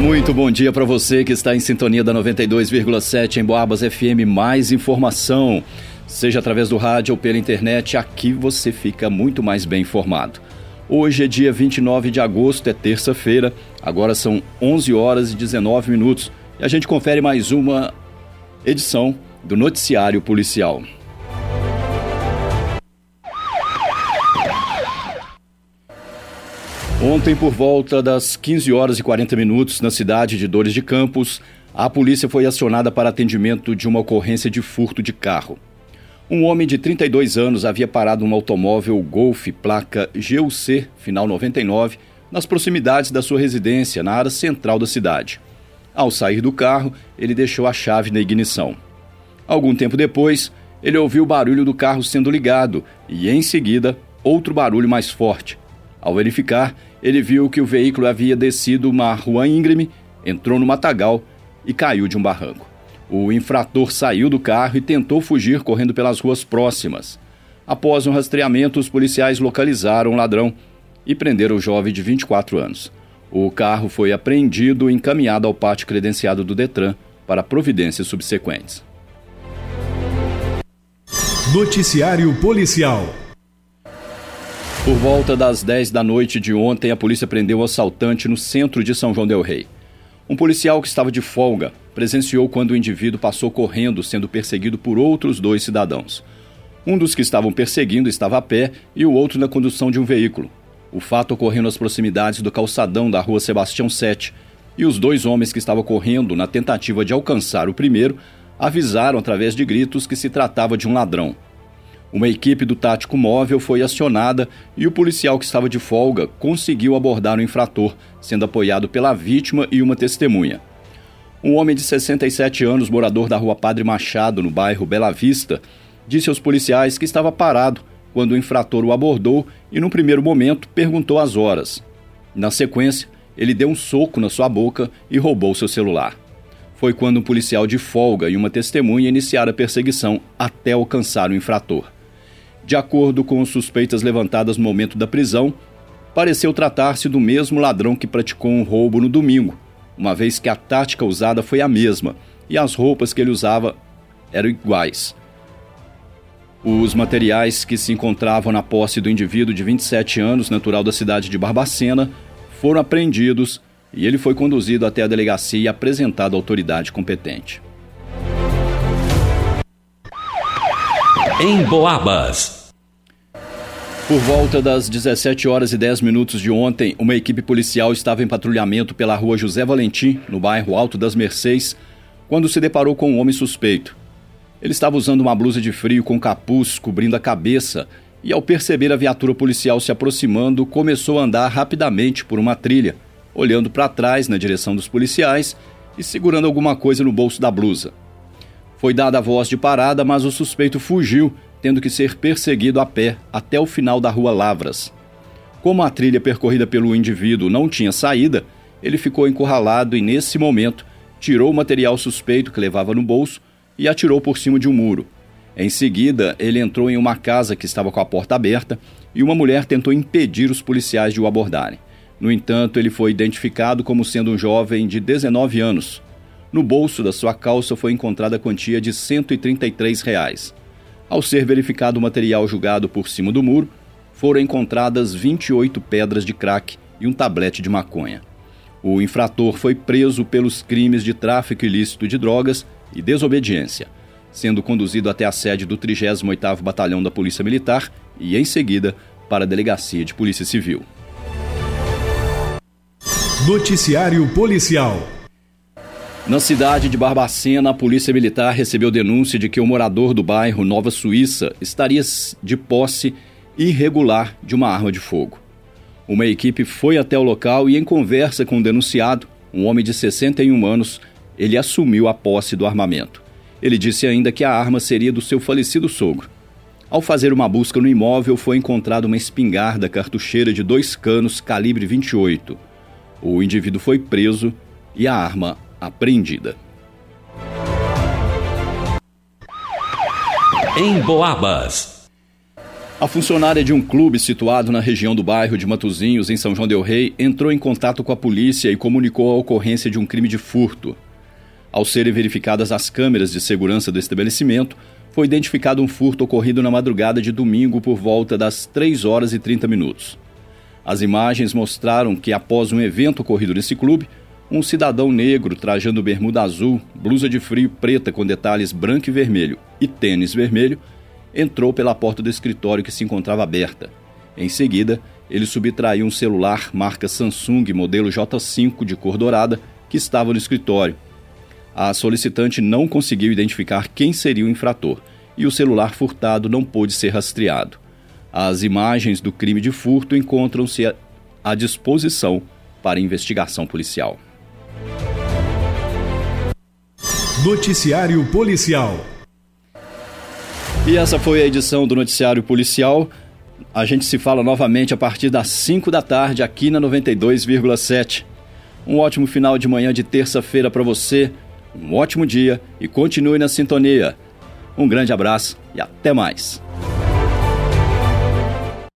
Muito bom dia para você que está em sintonia da 92,7 em Boabas FM. Mais informação, seja através do rádio ou pela internet, aqui você fica muito mais bem informado. Hoje é dia 29 de agosto, é terça-feira, agora são 11 horas e 19 minutos e a gente confere mais uma edição do Noticiário Policial. Ontem, por volta das 15 horas e 40 minutos, na cidade de Dores de Campos, a polícia foi acionada para atendimento de uma ocorrência de furto de carro. Um homem de 32 anos havia parado um automóvel Golf placa GUC, final 99, nas proximidades da sua residência, na área central da cidade. Ao sair do carro, ele deixou a chave na ignição. Algum tempo depois, ele ouviu o barulho do carro sendo ligado e, em seguida, outro barulho mais forte. Ao verificar, ele viu que o veículo havia descido uma rua íngreme, entrou no matagal e caiu de um barranco. O infrator saiu do carro e tentou fugir correndo pelas ruas próximas. Após um rastreamento, os policiais localizaram o ladrão e prenderam o jovem de 24 anos. O carro foi apreendido e encaminhado ao pátio credenciado do Detran para providências subsequentes. Noticiário Policial por volta das 10 da noite de ontem, a polícia prendeu um assaltante no centro de São João Del Rei. Um policial que estava de folga presenciou quando o indivíduo passou correndo, sendo perseguido por outros dois cidadãos. Um dos que estavam perseguindo estava a pé e o outro na condução de um veículo. O fato ocorreu nas proximidades do calçadão da rua Sebastião 7, e os dois homens que estavam correndo na tentativa de alcançar o primeiro avisaram através de gritos que se tratava de um ladrão. Uma equipe do tático móvel foi acionada e o policial que estava de folga conseguiu abordar o infrator, sendo apoiado pela vítima e uma testemunha. Um homem de 67 anos, morador da rua Padre Machado, no bairro Bela Vista, disse aos policiais que estava parado quando o infrator o abordou e, num primeiro momento, perguntou as horas. Na sequência, ele deu um soco na sua boca e roubou seu celular. Foi quando um policial de folga e uma testemunha iniciaram a perseguição até alcançar o infrator. De acordo com suspeitas levantadas no momento da prisão, pareceu tratar-se do mesmo ladrão que praticou um roubo no domingo, uma vez que a tática usada foi a mesma e as roupas que ele usava eram iguais. Os materiais que se encontravam na posse do indivíduo de 27 anos, natural da cidade de Barbacena, foram apreendidos e ele foi conduzido até a delegacia e apresentado à autoridade competente. Em Boabas. Por volta das 17 horas e 10 minutos de ontem, uma equipe policial estava em patrulhamento pela rua José Valentim, no bairro Alto das Mercês, quando se deparou com um homem suspeito. Ele estava usando uma blusa de frio com capuz cobrindo a cabeça e, ao perceber a viatura policial se aproximando, começou a andar rapidamente por uma trilha, olhando para trás na direção dos policiais e segurando alguma coisa no bolso da blusa. Foi dada a voz de parada, mas o suspeito fugiu tendo que ser perseguido a pé até o final da rua Lavras. Como a trilha percorrida pelo indivíduo não tinha saída, ele ficou encurralado e, nesse momento, tirou o material suspeito que levava no bolso e atirou por cima de um muro. Em seguida, ele entrou em uma casa que estava com a porta aberta e uma mulher tentou impedir os policiais de o abordarem. No entanto, ele foi identificado como sendo um jovem de 19 anos. No bolso da sua calça foi encontrada a quantia de 133 reais. Ao ser verificado o material julgado por cima do muro, foram encontradas 28 pedras de crack e um tablete de maconha. O infrator foi preso pelos crimes de tráfico ilícito de drogas e desobediência, sendo conduzido até a sede do 38º Batalhão da Polícia Militar e, em seguida, para a Delegacia de Polícia Civil. Noticiário Policial na cidade de Barbacena, a Polícia Militar recebeu denúncia de que o morador do bairro Nova Suíça estaria de posse irregular de uma arma de fogo. Uma equipe foi até o local e, em conversa com o denunciado, um homem de 61 anos, ele assumiu a posse do armamento. Ele disse ainda que a arma seria do seu falecido sogro. Ao fazer uma busca no imóvel, foi encontrada uma espingarda cartucheira de dois canos calibre 28. O indivíduo foi preso e a arma apreendida. Em Boabas. A funcionária de um clube situado na região do bairro de Matozinhos, em São João del Rei, entrou em contato com a polícia e comunicou a ocorrência de um crime de furto. Ao serem verificadas as câmeras de segurança do estabelecimento, foi identificado um furto ocorrido na madrugada de domingo por volta das 3 horas e 30 minutos. As imagens mostraram que, após um evento ocorrido nesse clube, um cidadão negro trajando bermuda azul, blusa de frio preta com detalhes branco e vermelho e tênis vermelho entrou pela porta do escritório que se encontrava aberta. Em seguida, ele subtraiu um celular marca Samsung modelo J5 de cor dourada que estava no escritório. A solicitante não conseguiu identificar quem seria o infrator e o celular furtado não pôde ser rastreado. As imagens do crime de furto encontram-se à disposição para investigação policial. Noticiário Policial e essa foi a edição do Noticiário Policial. A gente se fala novamente a partir das 5 da tarde aqui na 92,7. Um ótimo final de manhã de terça-feira para você, um ótimo dia e continue na sintonia. Um grande abraço e até mais.